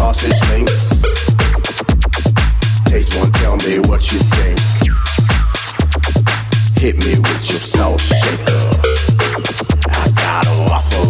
sausage links. Taste one, tell me what you think. Hit me with your soul shaker. I got a waffle.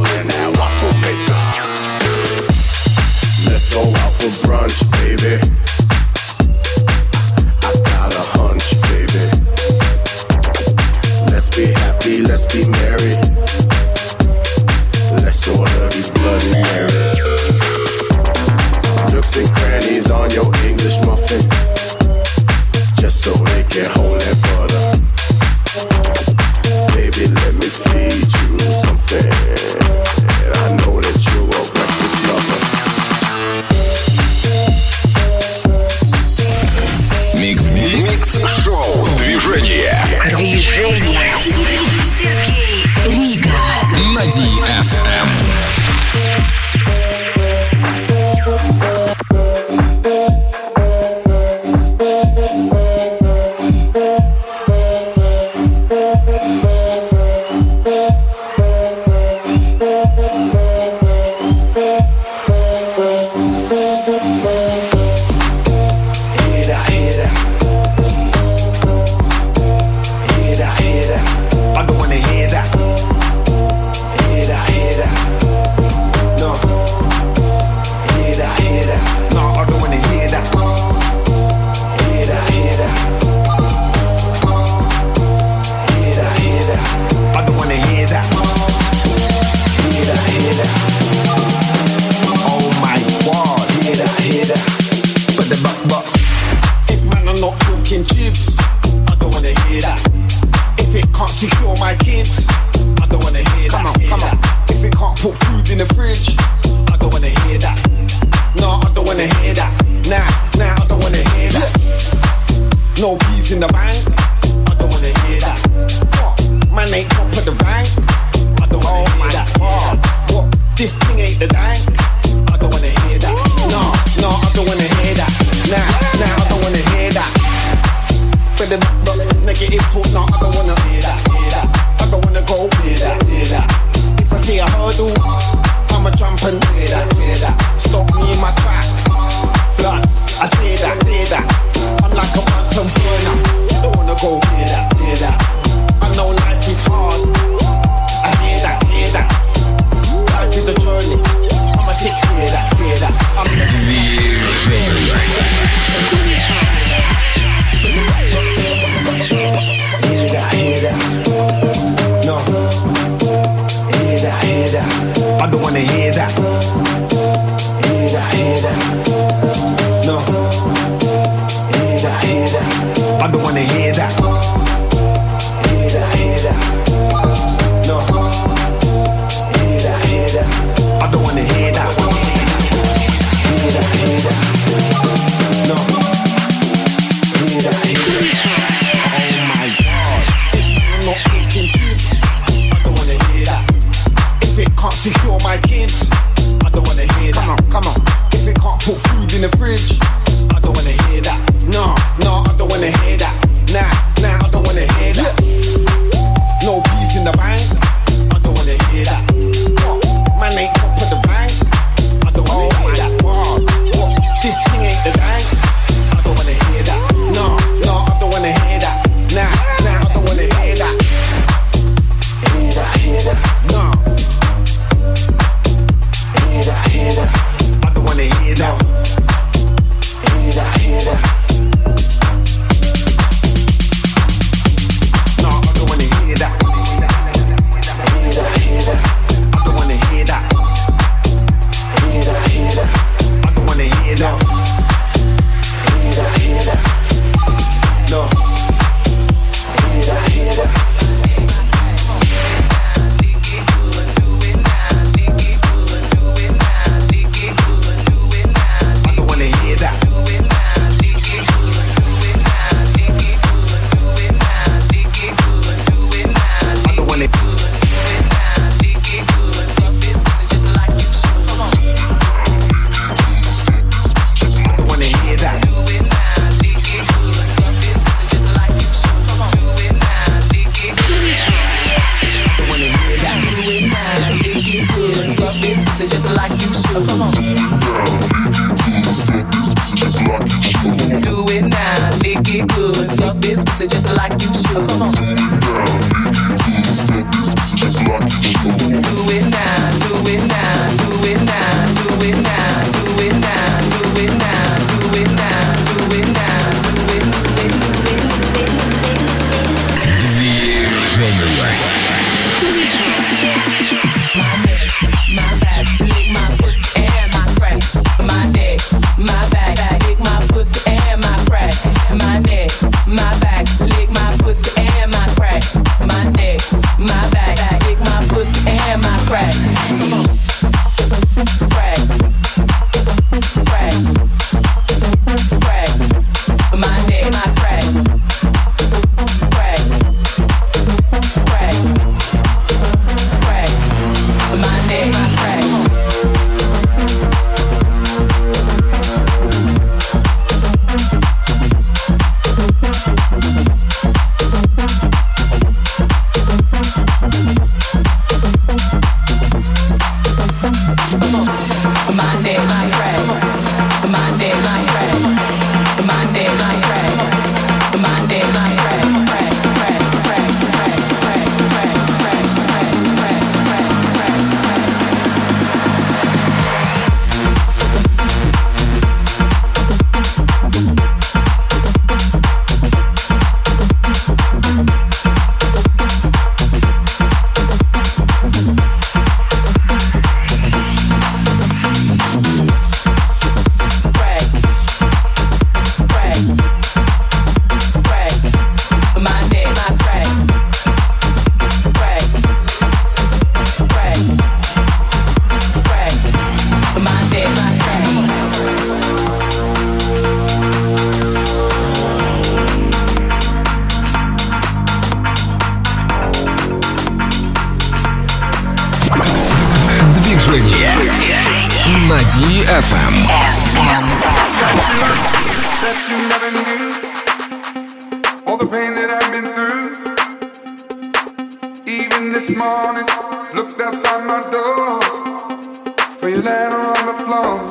long,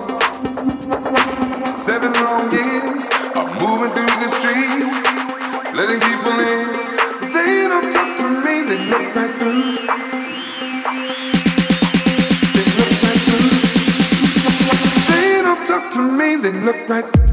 seven long years of moving through the streets, letting people in. But they don't talk to me, they look right through. They look right through. They don't talk to me, they look right through.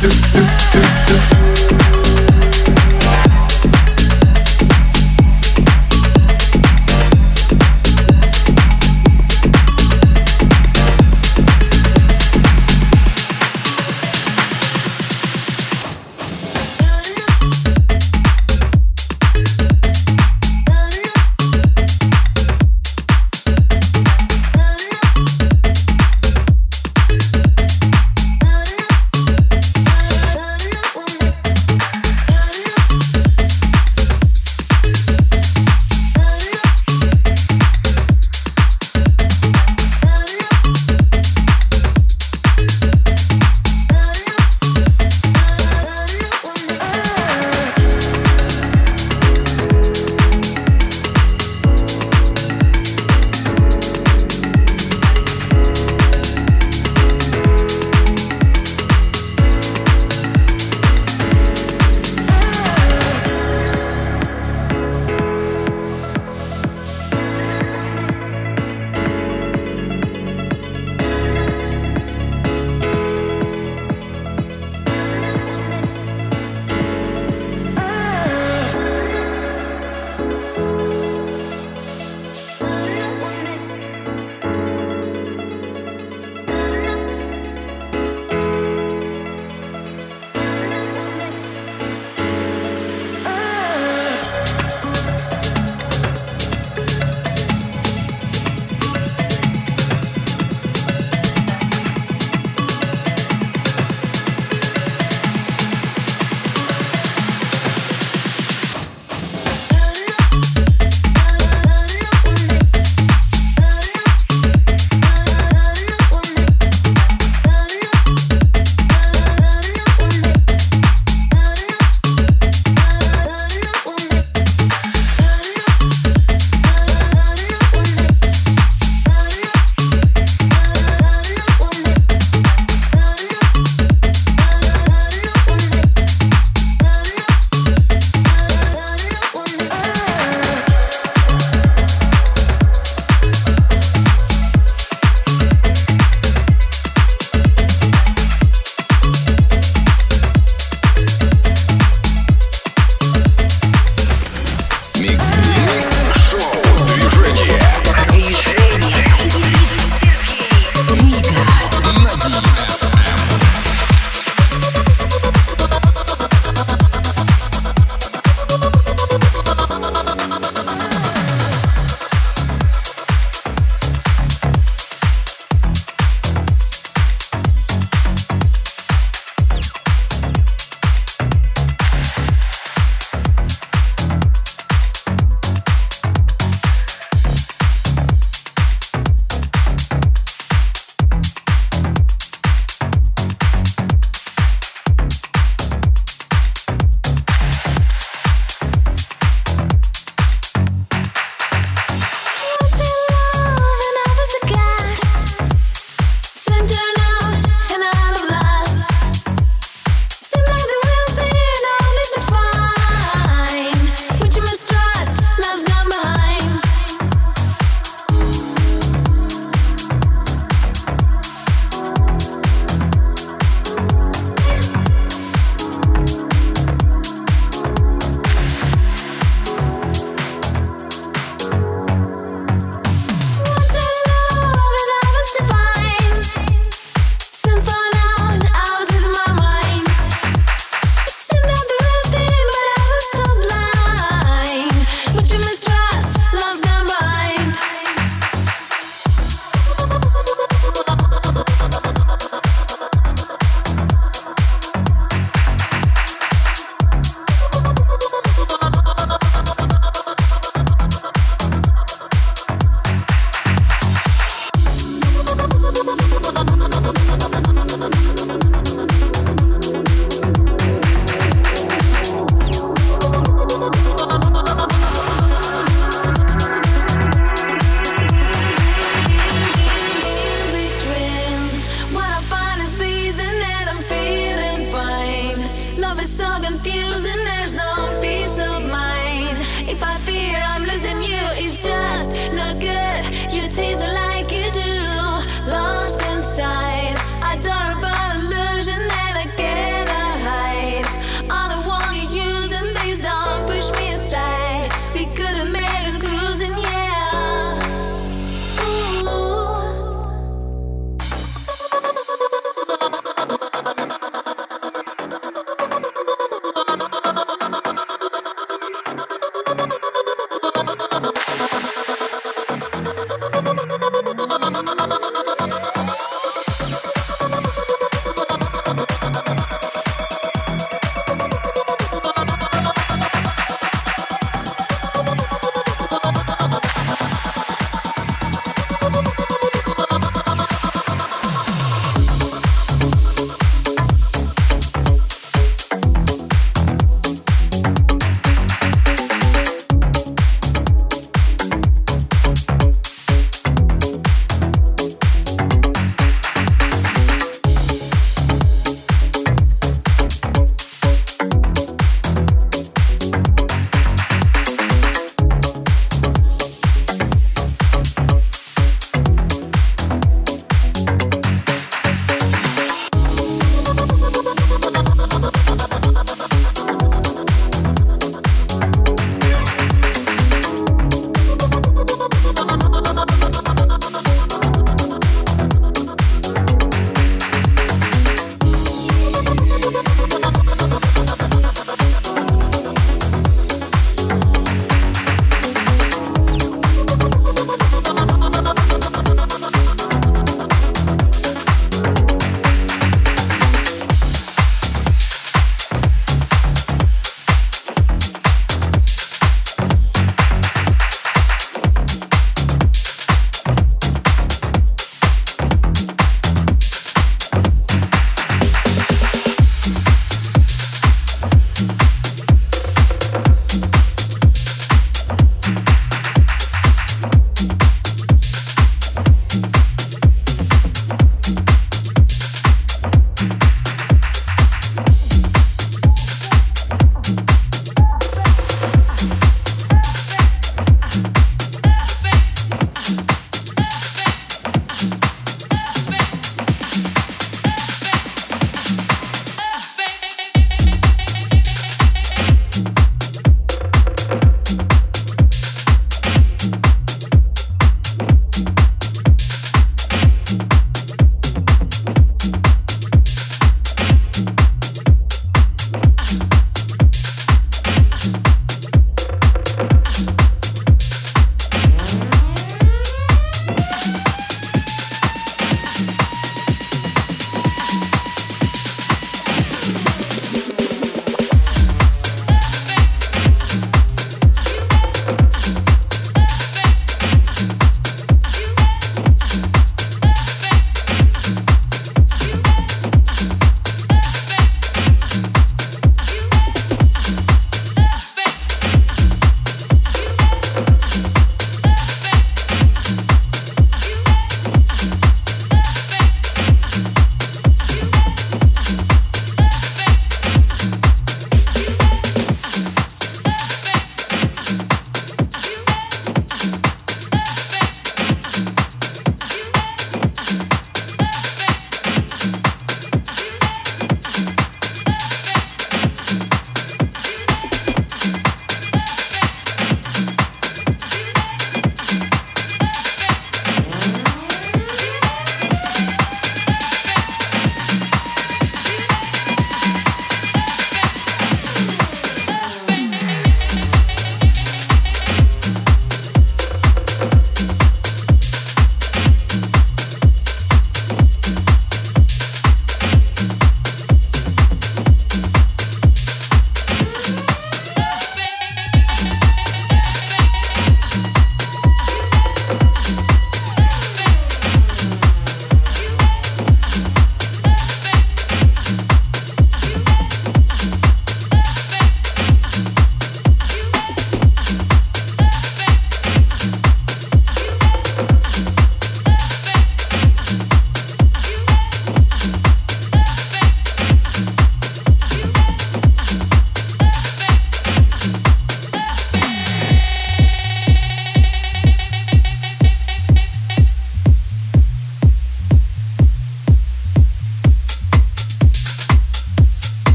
do, do.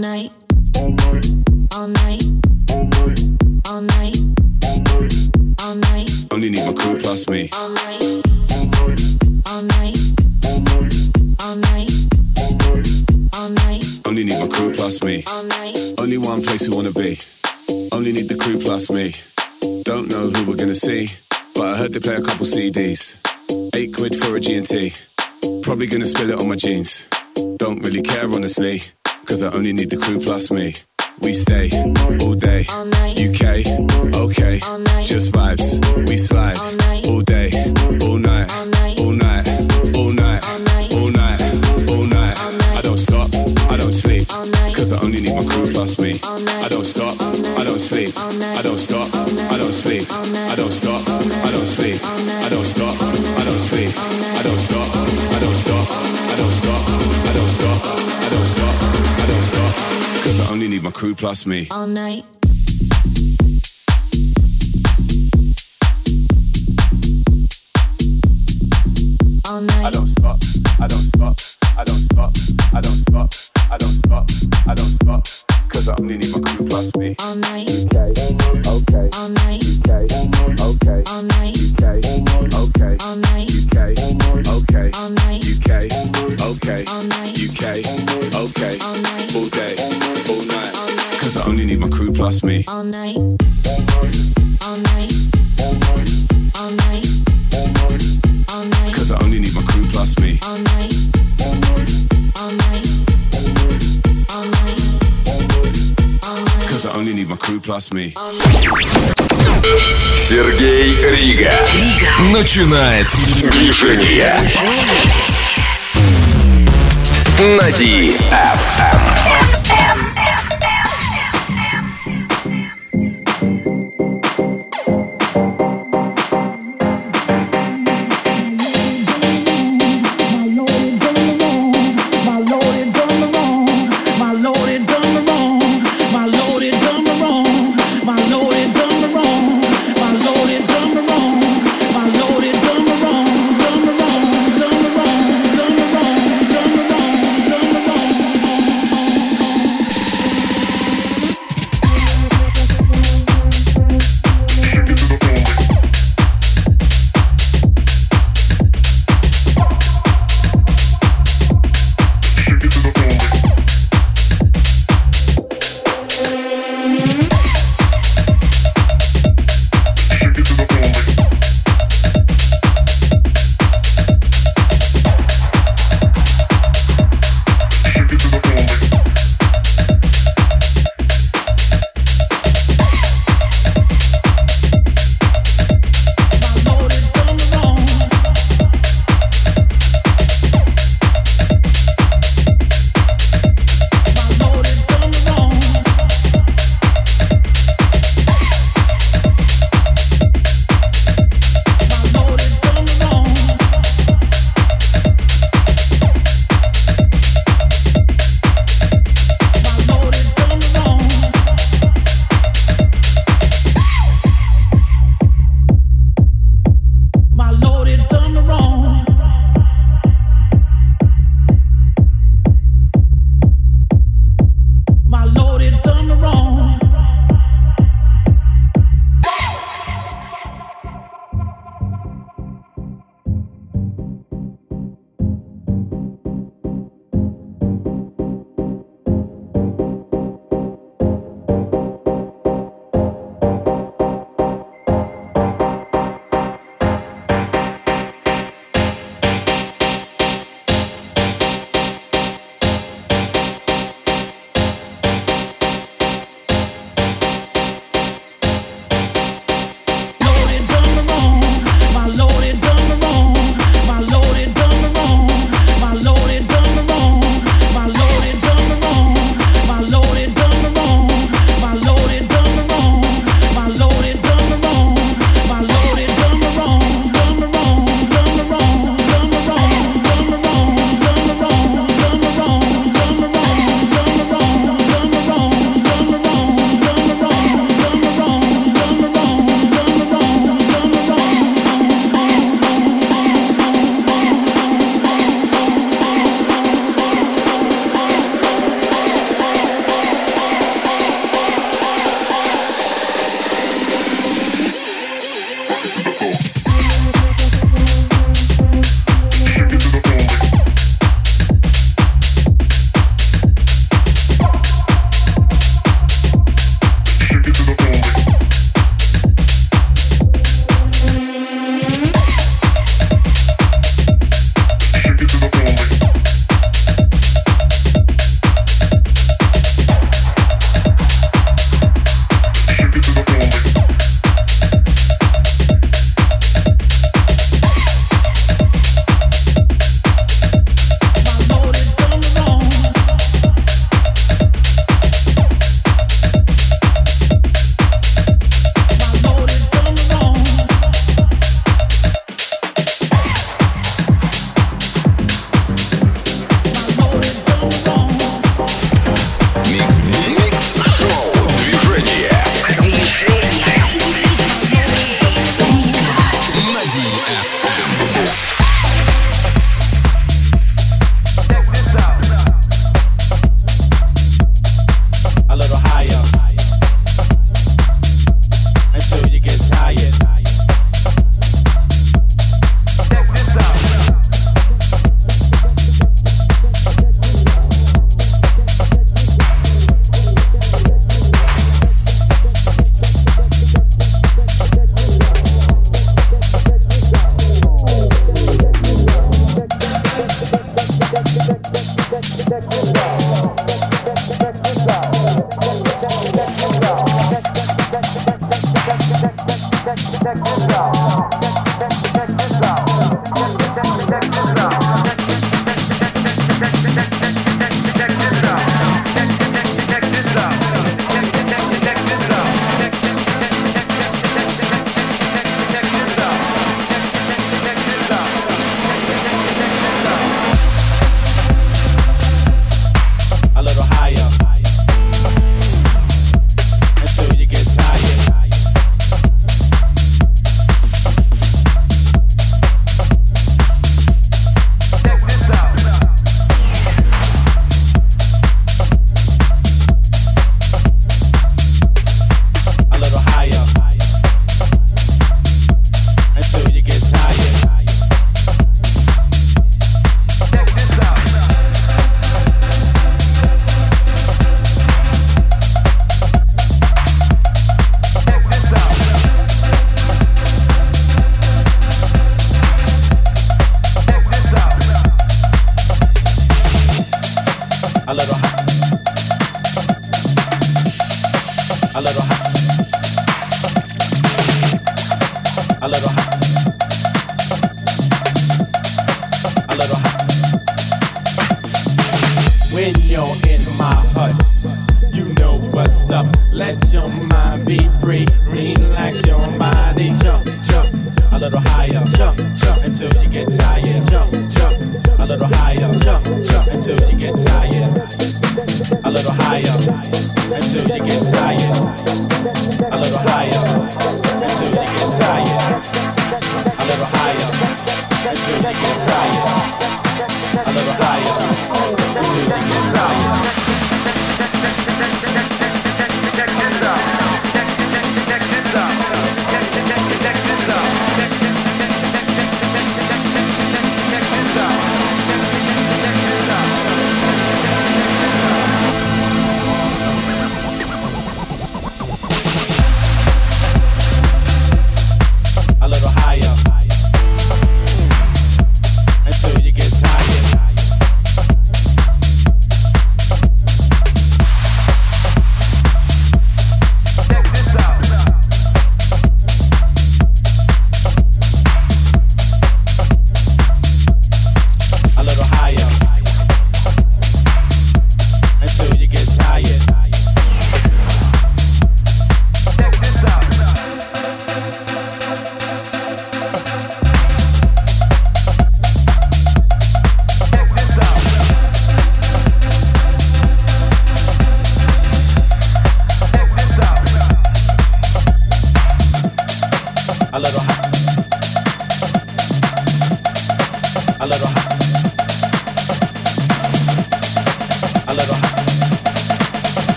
night. trust me. Сергей Рига. Начинает движение. На DFM.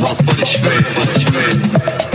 rough, but it's fair. But it's fair.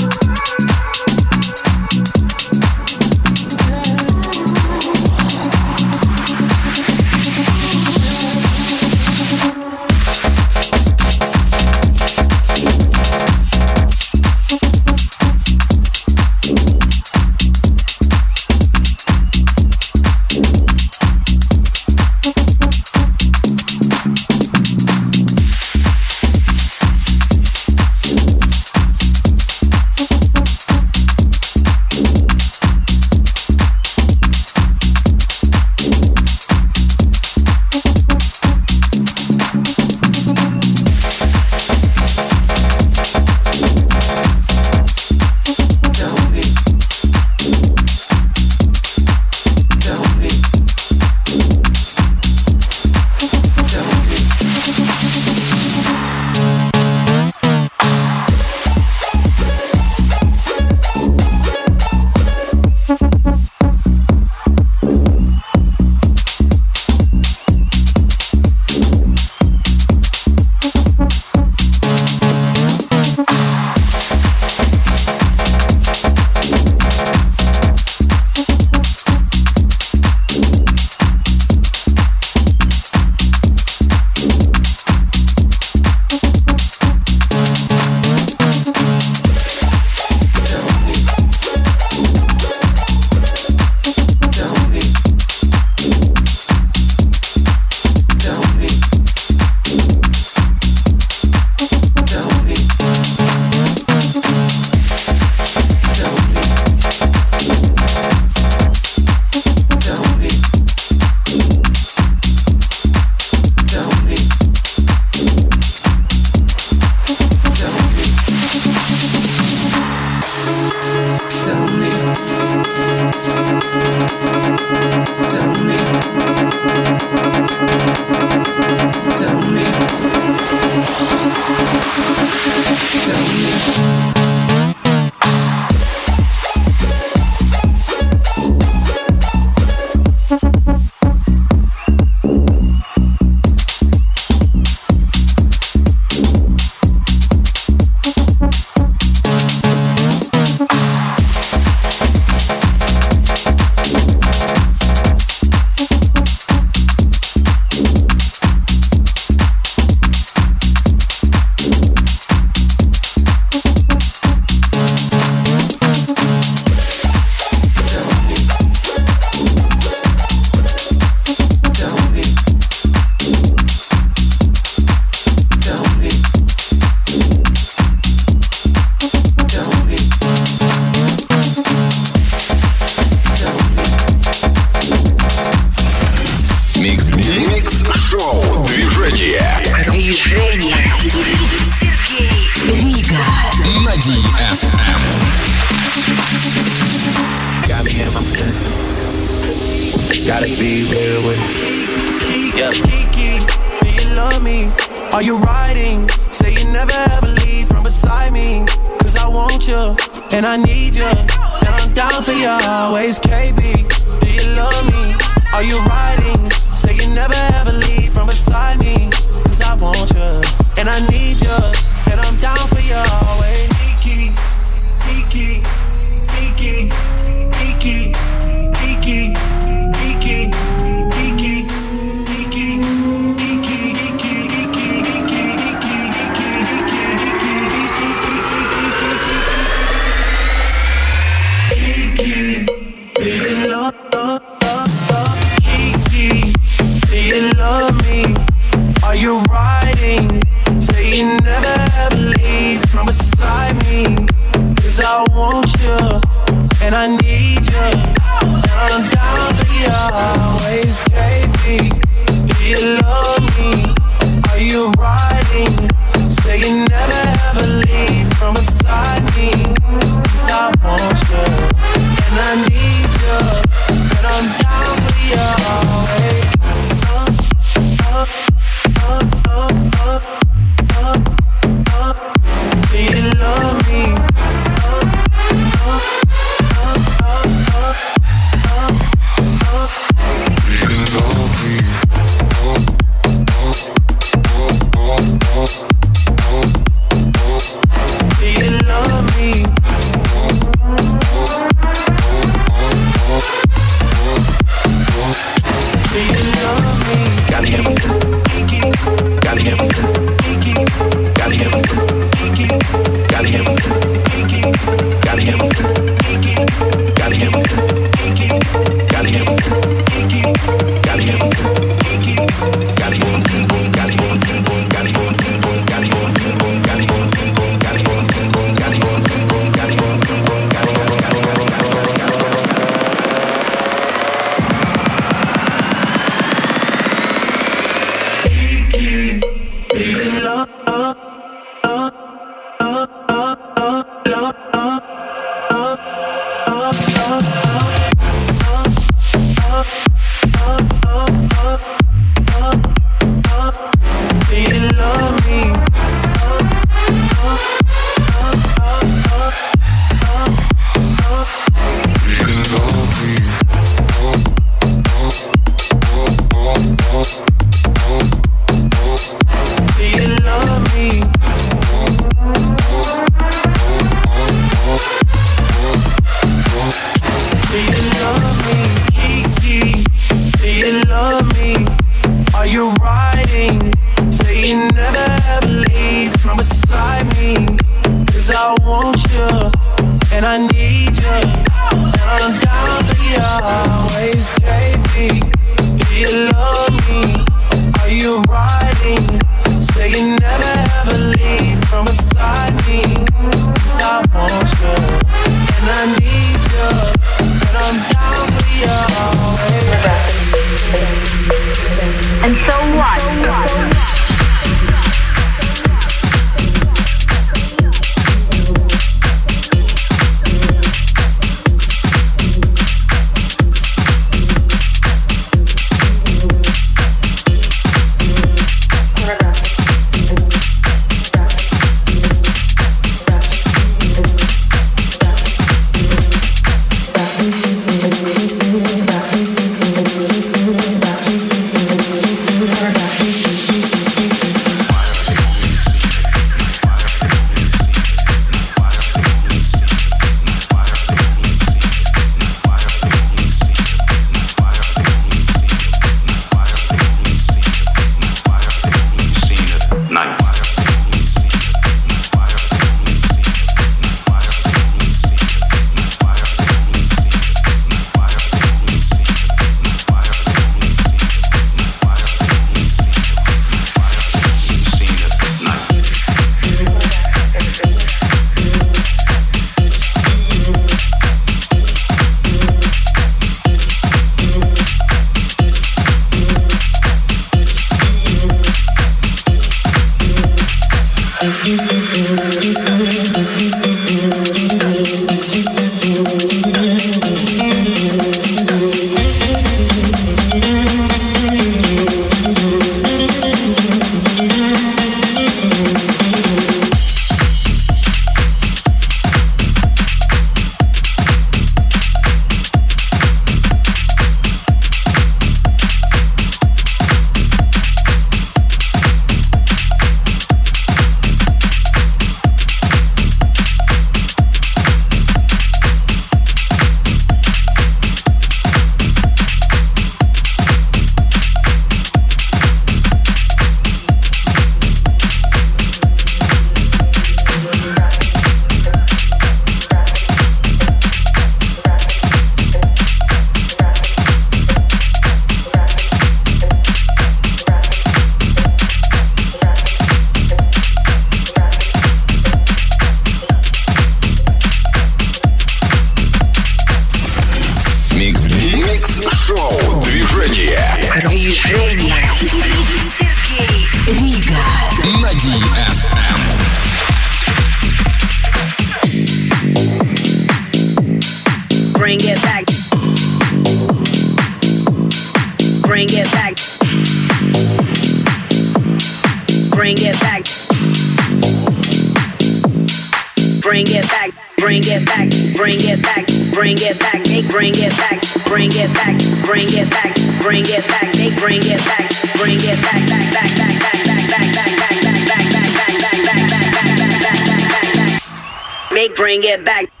Bring it back.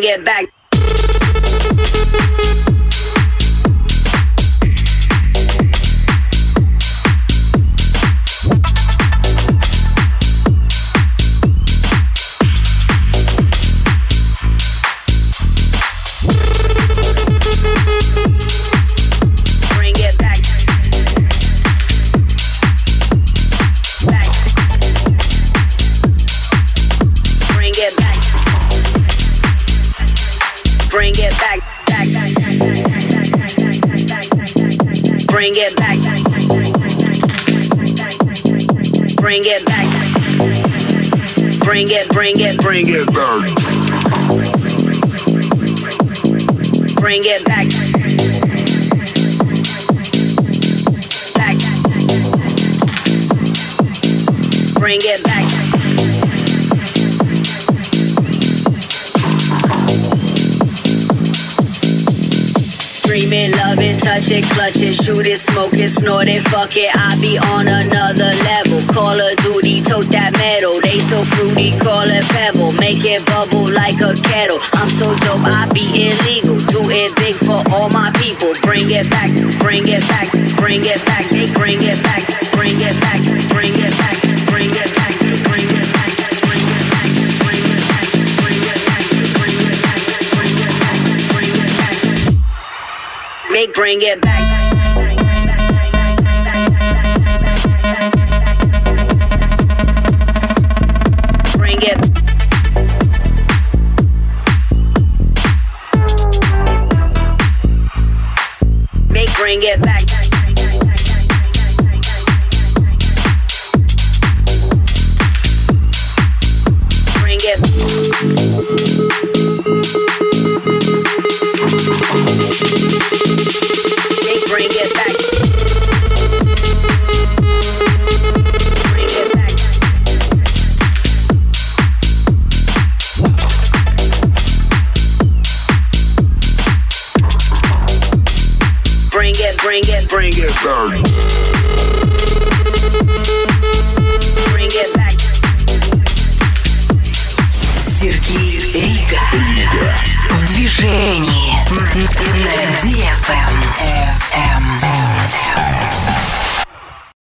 get back.